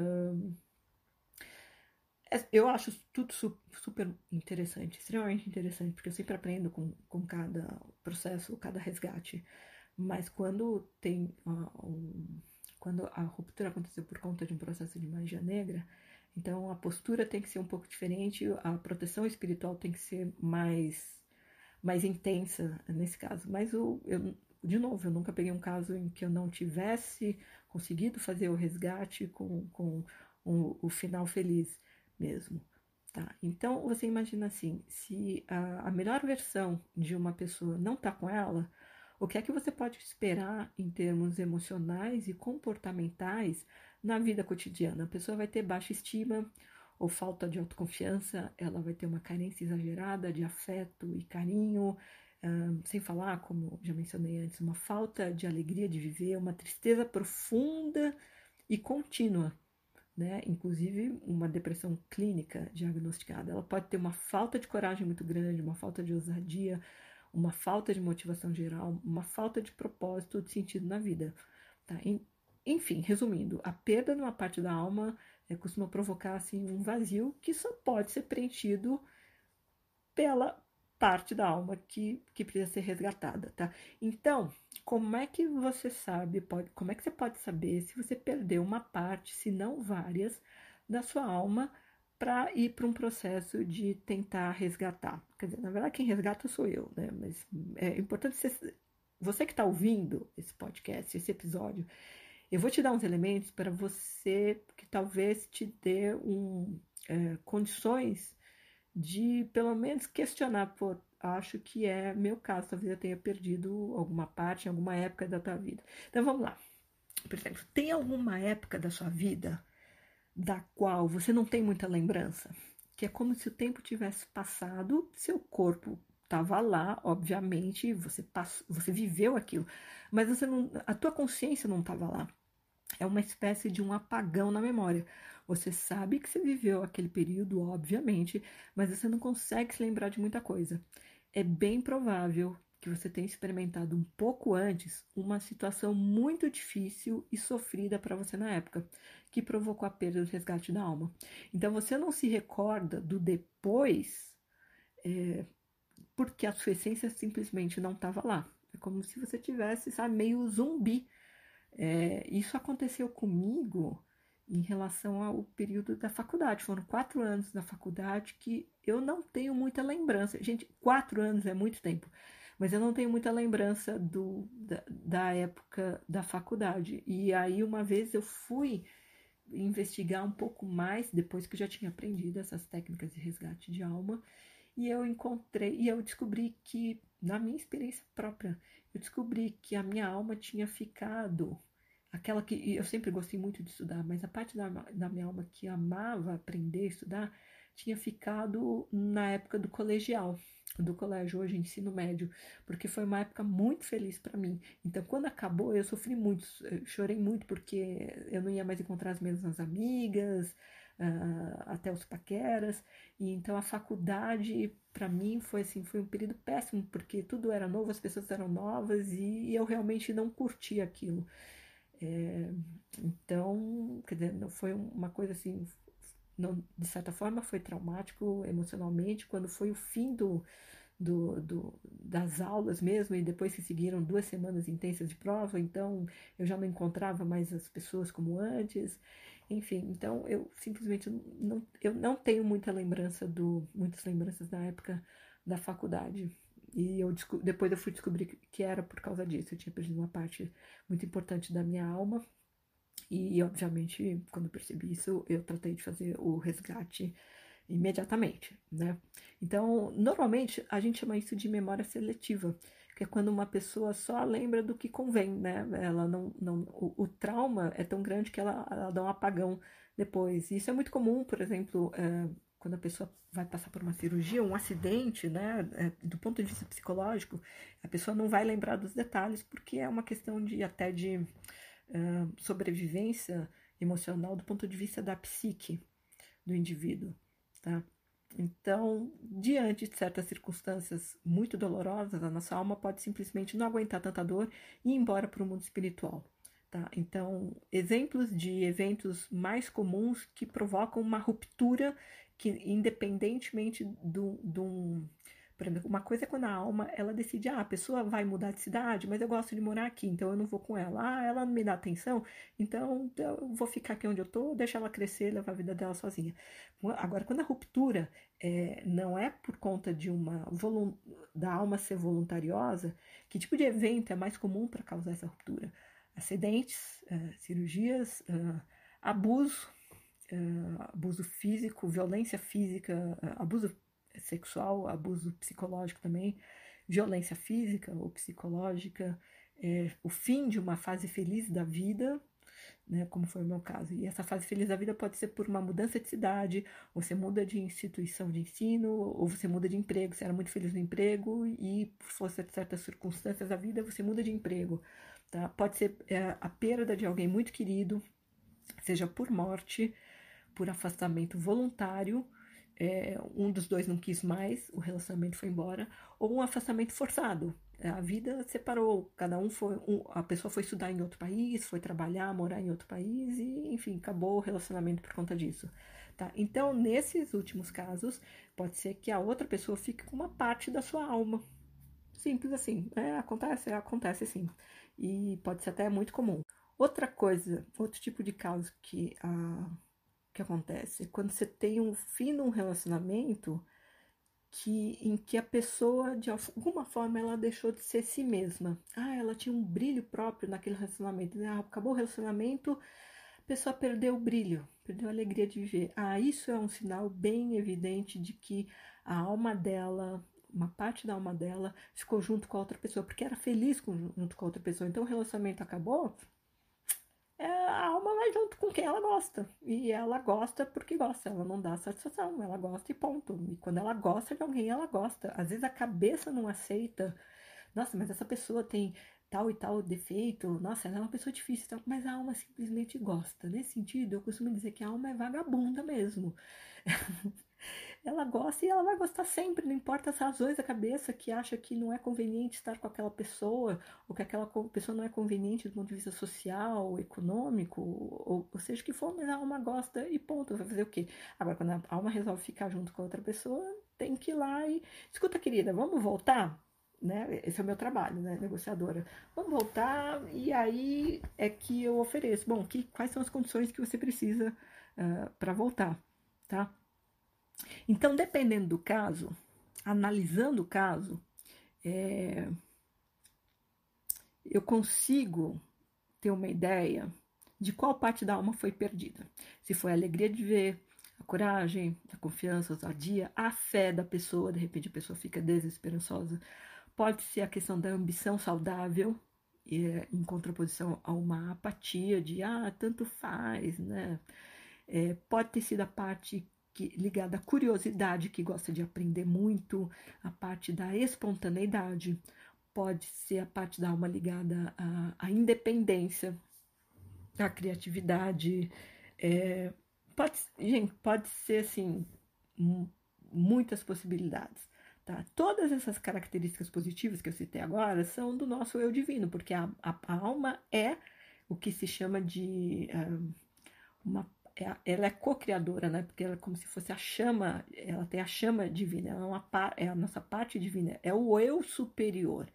é, eu acho tudo super interessante, extremamente interessante, porque eu sempre aprendo com, com cada processo, cada resgate. Mas quando tem uh, um, quando a ruptura aconteceu por conta de um processo de magia negra, então a postura tem que ser um pouco diferente, a proteção espiritual tem que ser mais mais intensa nesse caso. Mas o, eu, de novo, eu nunca peguei um caso em que eu não tivesse conseguido fazer o resgate com, com o, o final feliz mesmo. Tá? Então, você imagina assim: se a, a melhor versão de uma pessoa não está com ela, o que é que você pode esperar em termos emocionais e comportamentais na vida cotidiana? A pessoa vai ter baixa estima ou falta de autoconfiança, ela vai ter uma carência exagerada de afeto e carinho, um, sem falar, como já mencionei antes, uma falta de alegria de viver, uma tristeza profunda e contínua né? Inclusive uma depressão clínica diagnosticada. Ela pode ter uma falta de coragem muito grande, uma falta de ousadia, uma falta de motivação geral, uma falta de propósito, de sentido na vida. Tá? Enfim, resumindo, a perda de uma parte da alma é, costuma provocar assim um vazio que só pode ser preenchido pela parte da alma que, que precisa ser resgatada, tá? Então, como é que você sabe, pode, como é que você pode saber se você perdeu uma parte, se não várias, da sua alma para ir para um processo de tentar resgatar? Quer dizer, na verdade, quem resgata sou eu, né? Mas é importante você, você que está ouvindo esse podcast, esse episódio, eu vou te dar uns elementos para você que talvez te dê um, é, condições de pelo menos questionar, pô, acho que é meu caso, talvez eu tenha perdido alguma parte alguma época da tua vida. Então vamos lá. Por exemplo, tem alguma época da sua vida da qual você não tem muita lembrança? Que é como se o tempo tivesse passado, seu corpo estava lá, obviamente, você passou, você viveu aquilo, mas você não, a tua consciência não estava lá. É uma espécie de um apagão na memória. Você sabe que você viveu aquele período, obviamente, mas você não consegue se lembrar de muita coisa. É bem provável que você tenha experimentado um pouco antes uma situação muito difícil e sofrida para você na época, que provocou a perda do resgate da alma. Então você não se recorda do depois é, porque a sua essência simplesmente não estava lá. É como se você tivesse, sabe, meio zumbi. É, isso aconteceu comigo em relação ao período da faculdade. Foram quatro anos da faculdade que eu não tenho muita lembrança. Gente, quatro anos é muito tempo, mas eu não tenho muita lembrança do, da, da época da faculdade. E aí, uma vez eu fui investigar um pouco mais, depois que eu já tinha aprendido essas técnicas de resgate de alma, e eu encontrei, e eu descobri que, na minha experiência própria, eu descobri que a minha alma tinha ficado aquela que eu sempre gostei muito de estudar, mas a parte da, da minha alma que amava aprender estudar tinha ficado na época do colegial, do colégio hoje ensino médio, porque foi uma época muito feliz para mim. Então, quando acabou, eu sofri muito, eu chorei muito porque eu não ia mais encontrar as mesmas amigas, uh, até os paqueras. E então a faculdade para mim foi assim, foi um período péssimo porque tudo era novo, as pessoas eram novas e eu realmente não curti aquilo. É, então, quer dizer, não foi uma coisa assim, não, de certa forma foi traumático emocionalmente, quando foi o fim do, do, do, das aulas mesmo, e depois se seguiram duas semanas intensas de prova, então eu já não encontrava mais as pessoas como antes, enfim, então eu simplesmente não, eu não tenho muita lembrança do, muitas lembranças da época da faculdade. E eu depois eu fui descobrir que era por causa disso. Eu tinha perdido uma parte muito importante da minha alma. E, obviamente, quando eu percebi isso, eu tratei de fazer o resgate imediatamente, né? Então, normalmente, a gente chama isso de memória seletiva, que é quando uma pessoa só lembra do que convém, né? Ela não, não o, o trauma é tão grande que ela, ela, dá um apagão depois. Isso é muito comum, por exemplo, é, quando a pessoa vai passar por uma cirurgia, um acidente, né, é, do ponto de vista psicológico, a pessoa não vai lembrar dos detalhes, porque é uma questão de até de uh, sobrevivência emocional do ponto de vista da psique do indivíduo, tá? Então, diante de certas circunstâncias muito dolorosas, a nossa alma pode simplesmente não aguentar tanta dor e ir embora para o mundo espiritual. Tá? Então, exemplos de eventos mais comuns que provocam uma ruptura que independentemente do, do, Por exemplo, uma coisa é quando a alma ela decide, ah, a pessoa vai mudar de cidade, mas eu gosto de morar aqui, então eu não vou com ela. Ah, ela não me dá atenção, então eu vou ficar aqui onde eu tô, deixar ela crescer, levar a vida dela sozinha. Agora, quando a ruptura é, não é por conta de uma da alma ser voluntariosa, que tipo de evento é mais comum para causar essa ruptura? Acidentes, uh, cirurgias, uh, abuso, uh, abuso físico, violência física, abuso sexual, abuso psicológico também, violência física ou psicológica, é, o fim de uma fase feliz da vida, né, como foi o meu caso. E essa fase feliz da vida pode ser por uma mudança de cidade, você muda de instituição de ensino, ou você muda de emprego, você era muito feliz no emprego e por força de certas circunstâncias da vida você muda de emprego. Tá? Pode ser é, a perda de alguém muito querido, seja por morte, por afastamento voluntário, é, um dos dois não quis mais, o relacionamento foi embora, ou um afastamento forçado. A vida separou, cada um foi, um, a pessoa foi estudar em outro país, foi trabalhar, morar em outro país e, enfim, acabou o relacionamento por conta disso. Tá? Então, nesses últimos casos, pode ser que a outra pessoa fique com uma parte da sua alma. Simples assim. É, acontece, acontece sim. E pode ser até muito comum. Outra coisa, outro tipo de caso que a que acontece? Quando você tem um fim num relacionamento que, em que a pessoa, de alguma forma, ela deixou de ser si mesma. Ah, ela tinha um brilho próprio naquele relacionamento. Ah, acabou o relacionamento, a pessoa perdeu o brilho, perdeu a alegria de viver. Ah, isso é um sinal bem evidente de que a alma dela, uma parte da alma dela, ficou junto com a outra pessoa, porque era feliz com, junto com a outra pessoa. Então o relacionamento acabou, a alma vai junto com quem ela gosta. E ela gosta porque gosta, ela não dá satisfação, ela gosta e ponto. E quando ela gosta de alguém, ela gosta. Às vezes a cabeça não aceita. Nossa, mas essa pessoa tem tal e tal defeito. Nossa, ela é uma pessoa difícil, mas a alma simplesmente gosta. Nesse sentido, eu costumo dizer que a alma é vagabunda mesmo. <laughs> ela gosta e ela vai gostar sempre, não importa as razões da cabeça que acha que não é conveniente estar com aquela pessoa, ou que aquela pessoa não é conveniente do ponto de vista social, econômico, ou, ou seja que for, mas a alma gosta e ponto, vai fazer o quê? Agora, quando a alma resolve ficar junto com outra pessoa, tem que ir lá e. Escuta, querida, vamos voltar? Né? Esse é o meu trabalho, né, negociadora. Vamos voltar e aí é que eu ofereço. Bom, que, quais são as condições que você precisa uh, para voltar, tá? Então, dependendo do caso, analisando o caso, é, eu consigo ter uma ideia de qual parte da alma foi perdida. Se foi a alegria de ver, a coragem, a confiança, a ousadia, a fé da pessoa, de repente a pessoa fica desesperançosa. Pode ser a questão da ambição saudável, é, em contraposição a uma apatia de, ah, tanto faz, né? É, pode ter sido a parte que, ligada à curiosidade, que gosta de aprender muito, a parte da espontaneidade, pode ser a parte da alma ligada à, à independência, à criatividade. É, pode, gente, pode ser assim, muitas possibilidades. Tá? Todas essas características positivas que eu citei agora são do nosso eu divino, porque a, a, a alma é o que se chama de uh, uma ela é co-criadora, né? Porque ela é como se fosse a chama, ela tem a chama divina, ela é, uma, é a nossa parte divina, é o eu superior,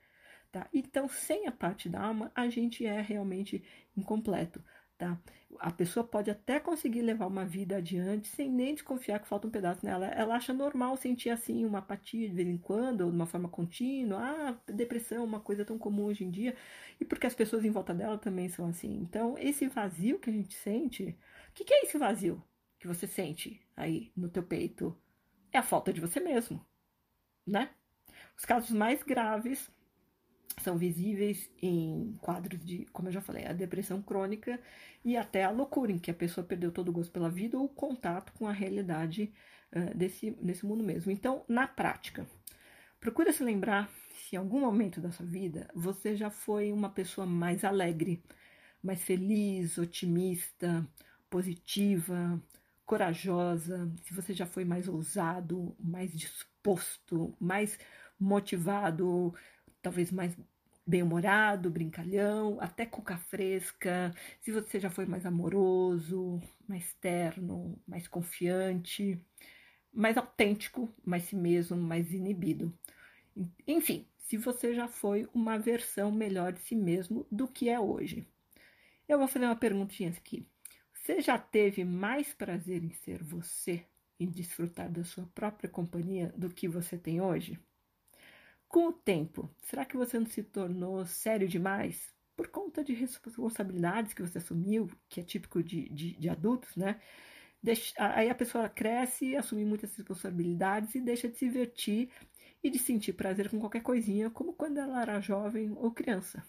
tá? Então, sem a parte da alma, a gente é realmente incompleto, tá? A pessoa pode até conseguir levar uma vida adiante sem nem desconfiar que falta um pedaço nela. Ela acha normal sentir assim uma apatia de vez em quando, ou de uma forma contínua. Ah, depressão, uma coisa tão comum hoje em dia. E porque as pessoas em volta dela também são assim. Então, esse vazio que a gente sente, que, que é esse vazio que você sente aí no teu peito? É a falta de você mesmo, né? Os casos mais graves são visíveis em quadros de, como eu já falei, a depressão crônica e até a loucura, em que a pessoa perdeu todo o gosto pela vida ou o contato com a realidade uh, desse, desse mundo mesmo. Então, na prática, procura se lembrar se em algum momento da sua vida você já foi uma pessoa mais alegre, mais feliz, otimista, positiva, corajosa, se você já foi mais ousado, mais disposto, mais motivado, talvez mais bem-humorado, brincalhão, até cuca fresca, se você já foi mais amoroso, mais terno, mais confiante, mais autêntico, mais si mesmo, mais inibido. Enfim, se você já foi uma versão melhor de si mesmo do que é hoje. Eu vou fazer uma perguntinha aqui. Você já teve mais prazer em ser você e desfrutar da sua própria companhia do que você tem hoje? Com o tempo, será que você não se tornou sério demais? Por conta de responsabilidades que você assumiu, que é típico de, de, de adultos, né? Deixa, aí a pessoa cresce, assume muitas responsabilidades e deixa de se divertir e de sentir prazer com qualquer coisinha, como quando ela era jovem ou criança.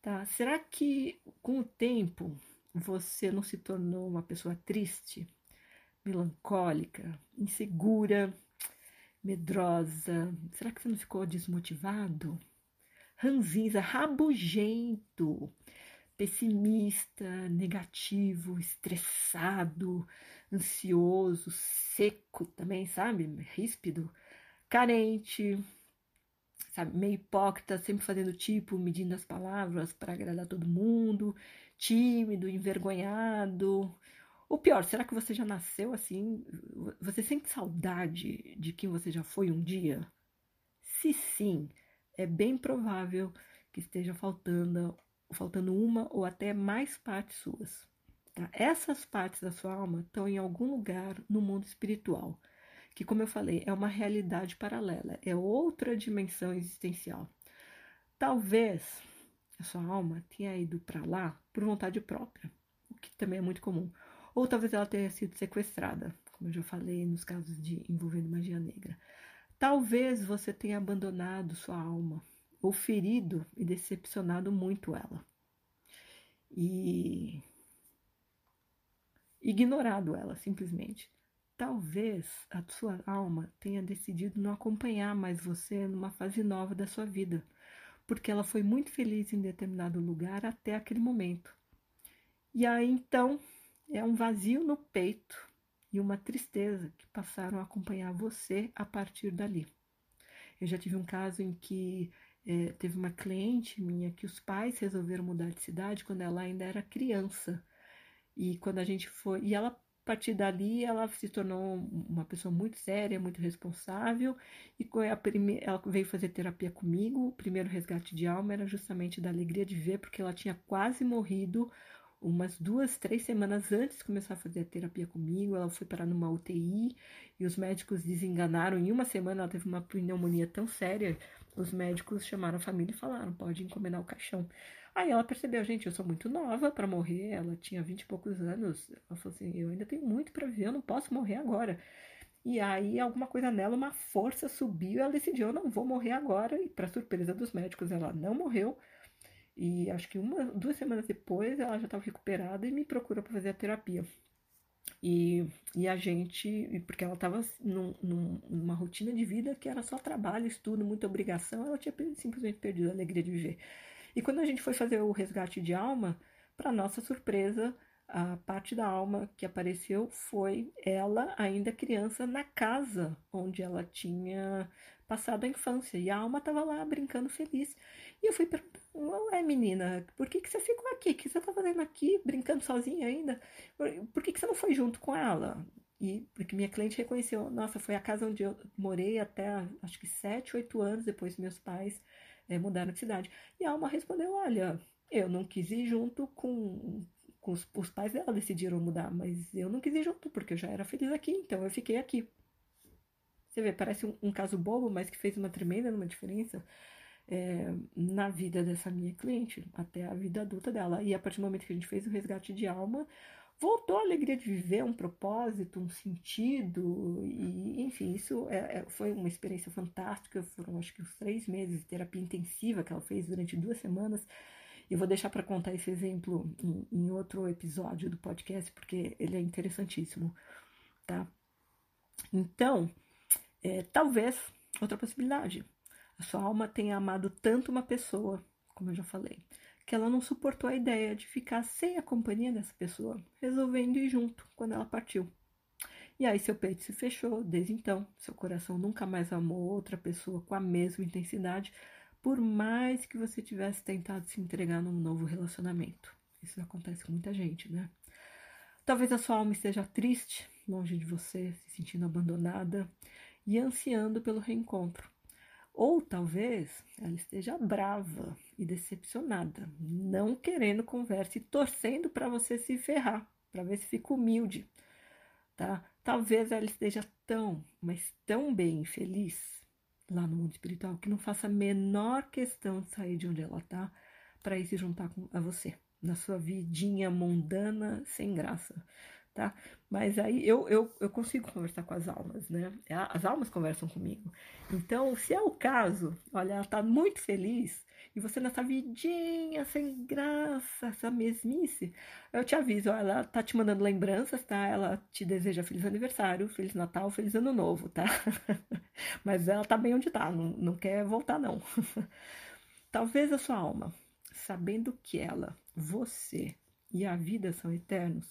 Tá? Será que com o tempo você não se tornou uma pessoa triste, melancólica, insegura, medrosa? Será que você não ficou desmotivado? Ranzinza, rabugento, pessimista, negativo, estressado, ansioso, seco também, sabe? Ríspido, carente, sabe? Meio hipócrita, sempre fazendo tipo, medindo as palavras para agradar todo mundo, tímido, envergonhado. Ou pior, será que você já nasceu assim? Você sente saudade de quem você já foi um dia? Se sim, é bem provável que esteja faltando, faltando uma ou até mais partes suas. Tá? Essas partes da sua alma estão em algum lugar no mundo espiritual, que, como eu falei, é uma realidade paralela, é outra dimensão existencial. Talvez a sua alma tenha ido para lá por vontade própria, o que também é muito comum. Ou talvez ela tenha sido sequestrada, como eu já falei nos casos de envolvendo magia negra. Talvez você tenha abandonado sua alma, ou ferido e decepcionado muito ela. E ignorado ela, simplesmente. Talvez a sua alma tenha decidido não acompanhar mais você numa fase nova da sua vida, porque ela foi muito feliz em determinado lugar até aquele momento. E aí então é um vazio no peito e uma tristeza que passaram a acompanhar você a partir dali. Eu já tive um caso em que é, teve uma cliente minha que os pais resolveram mudar de cidade quando ela ainda era criança. E quando a gente foi. E ela, partir dali, ela se tornou uma pessoa muito séria, muito responsável. E a prime... ela veio fazer terapia comigo. O primeiro resgate de alma era justamente da alegria de ver, porque ela tinha quase morrido umas duas, três semanas antes de começar a fazer a terapia comigo, ela foi parar numa UTI e os médicos desenganaram. Em uma semana ela teve uma pneumonia tão séria, os médicos chamaram a família e falaram: pode encomendar o caixão. Aí ela percebeu, gente, eu sou muito nova para morrer. Ela tinha vinte e poucos anos. Ela falou assim: eu ainda tenho muito para viver, eu não posso morrer agora. E aí, alguma coisa nela, uma força subiu ela decidiu: eu não vou morrer agora. E, para surpresa dos médicos, ela não morreu. E acho que uma, duas semanas depois ela já estava recuperada e me procurou para fazer a terapia. E, e a gente, porque ela estava num, numa rotina de vida que era só trabalho, estudo, muita obrigação, ela tinha simplesmente perdido a alegria de viver. E quando a gente foi fazer o resgate de alma, para nossa surpresa, a parte da alma que apareceu foi ela, ainda criança, na casa onde ela tinha passado a infância. E a alma estava lá brincando feliz. E eu fui perguntar: Ué, menina, por que, que você ficou aqui? O que você está fazendo aqui, brincando sozinha ainda? Por que, que você não foi junto com ela? E porque minha cliente reconheceu: Nossa, foi a casa onde eu morei até acho que sete, oito anos depois meus pais é, mudaram de cidade. E a alma respondeu: Olha, eu não quis ir junto com com os, os pais dela decidiram mudar, mas eu não quis ir junto, porque eu já era feliz aqui, então eu fiquei aqui. Você vê, parece um, um caso bobo, mas que fez uma tremenda uma diferença é, na vida dessa minha cliente, até a vida adulta dela. E a partir do momento que a gente fez o resgate de alma, voltou a alegria de viver, um propósito, um sentido, e enfim, isso é, é, foi uma experiência fantástica. Foram acho que uns três meses de terapia intensiva que ela fez durante duas semanas. Eu vou deixar para contar esse exemplo em, em, outro episódio do podcast, porque ele é interessantíssimo, tá? Então, é, talvez, outra possibilidade, a sua alma tenha amado tanto uma pessoa, como eu já falei, que ela não suportou a ideia de ficar sem a companhia dessa pessoa, resolvendo ir junto quando ela partiu. E aí seu peito se fechou, desde então, seu coração nunca mais amou outra pessoa com a mesma intensidade, por mais que você tivesse tentado se entregar num novo relacionamento. Isso acontece com muita gente, né? Talvez a sua alma esteja triste, longe de você, se sentindo abandonada e ansiando pelo reencontro. Ou talvez ela esteja brava e decepcionada, não querendo conversa e torcendo para você se ferrar, para ver se fica humilde, tá? Talvez ela esteja tão, mas tão bem feliz lá no mundo espiritual que não faça a menor questão de sair de onde ela está para ir se juntar com, a você na sua vidinha mundana sem graça, tá? Mas aí eu, eu, eu consigo conversar com as almas, né? As almas conversam comigo. Então, se é o caso, olha, ela tá muito feliz e você nessa vidinha sem graça, essa mesmice, eu te aviso, ela tá te mandando lembranças, tá? Ela te deseja feliz aniversário, feliz Natal, feliz ano novo, tá? <laughs> Mas ela tá bem onde tá, não, não quer voltar não. <laughs> Talvez a sua alma, sabendo que ela, você e a vida são eternos,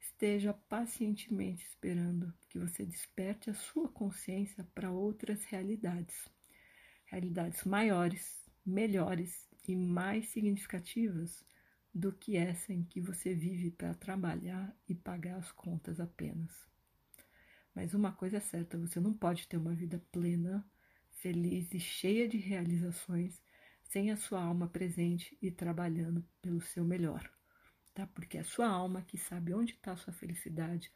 esteja pacientemente esperando que você desperte a sua consciência para outras realidades, realidades maiores, melhores e mais significativas do que essa em que você vive para trabalhar e pagar as contas apenas. Mas uma coisa é certa, você não pode ter uma vida plena, feliz e cheia de realizações sem a sua alma presente e trabalhando pelo seu melhor, tá? Porque é a sua alma que sabe onde está a sua felicidade,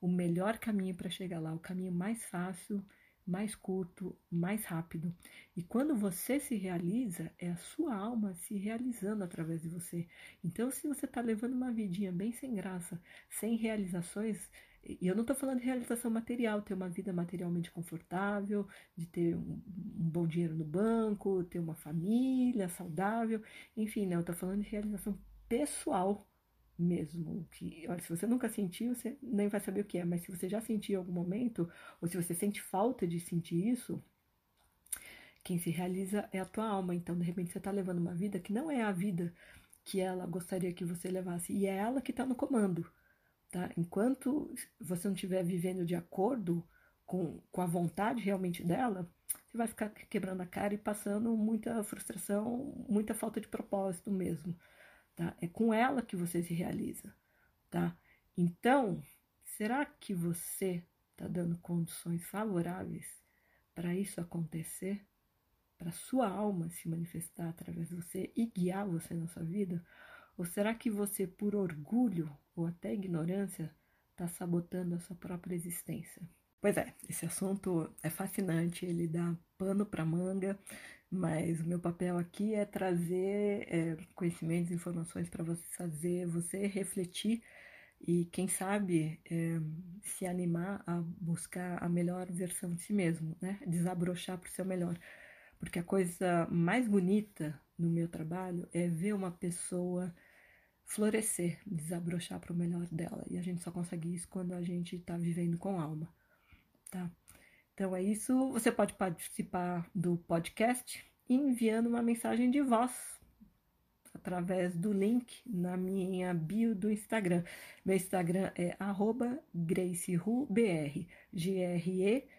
o melhor caminho para chegar lá, o caminho mais fácil, mais curto, mais rápido. E quando você se realiza, é a sua alma se realizando através de você. Então, se você está levando uma vidinha bem sem graça, sem realizações, e eu não estou falando de realização material, ter uma vida materialmente confortável, de ter um, um bom dinheiro no banco, ter uma família saudável, enfim, não, eu estou falando de realização pessoal mesmo. Que, olha, se você nunca sentiu, você nem vai saber o que é, mas se você já sentiu em algum momento, ou se você sente falta de sentir isso, quem se realiza é a tua alma. Então, de repente, você está levando uma vida que não é a vida que ela gostaria que você levasse, e é ela que está no comando. Tá? Enquanto você não estiver vivendo de acordo com, com a vontade realmente dela, você vai ficar quebrando a cara e passando muita frustração, muita falta de propósito mesmo. Tá? É com ela que você se realiza. Tá? Então, será que você está dando condições favoráveis para isso acontecer? Para sua alma se manifestar através de você e guiar você na sua vida? Ou será que você, por orgulho ou até ignorância, está sabotando a sua própria existência? Pois é, esse assunto é fascinante, ele dá pano para manga, mas o meu papel aqui é trazer é, conhecimentos, informações para você fazer, você refletir e, quem sabe, é, se animar a buscar a melhor versão de si mesmo, né? Desabrochar para o seu melhor. Porque a coisa mais bonita no meu trabalho é ver uma pessoa florescer, desabrochar para o melhor dela. E a gente só consegue isso quando a gente está vivendo com alma, tá? Então é isso. Você pode participar do podcast enviando uma mensagem de voz através do link na minha bio do Instagram. Meu Instagram é GraceRuBR, G-R-E-I-C-Y-H-O-O-B-R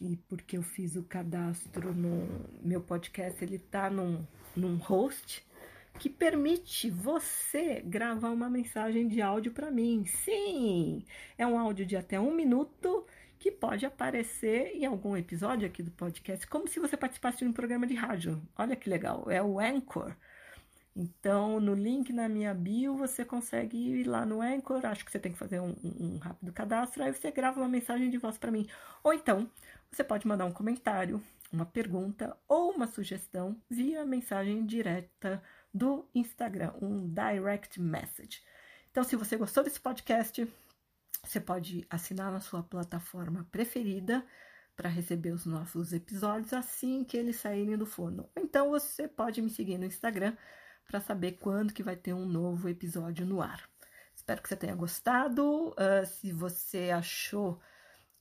e porque eu fiz o cadastro no meu podcast, ele tá num, num host que permite você gravar uma mensagem de áudio para mim. Sim, é um áudio de até um minuto que pode aparecer em algum episódio aqui do podcast, como se você participasse de um programa de rádio. Olha que legal, é o Anchor. Então, no link na minha bio, você consegue ir lá no Anchor. Acho que você tem que fazer um, um, rápido cadastro. Aí você grava uma mensagem de voz para mim. Ou então, você pode mandar um comentário, uma pergunta ou uma sugestão via mensagem direta do Instagram, um direct message. Então, se você gostou desse podcast, você pode assinar na sua plataforma preferida para receber os nossos episódios assim que eles saírem do forno. Então, você pode me seguir no Instagram para saber quando que vai ter um novo episódio no ar. Espero que você tenha gostado. Uh, se você achou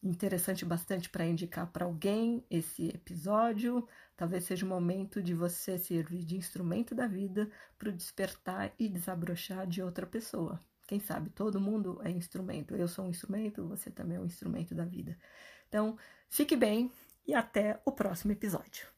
interessante bastante para indicar para alguém esse episódio. Talvez seja o momento de você servir de instrumento da vida para o despertar e desabrochar de outra pessoa. Quem sabe todo mundo é instrumento. Eu sou um instrumento, você também é um instrumento da vida. Então, fique bem e até o próximo episódio.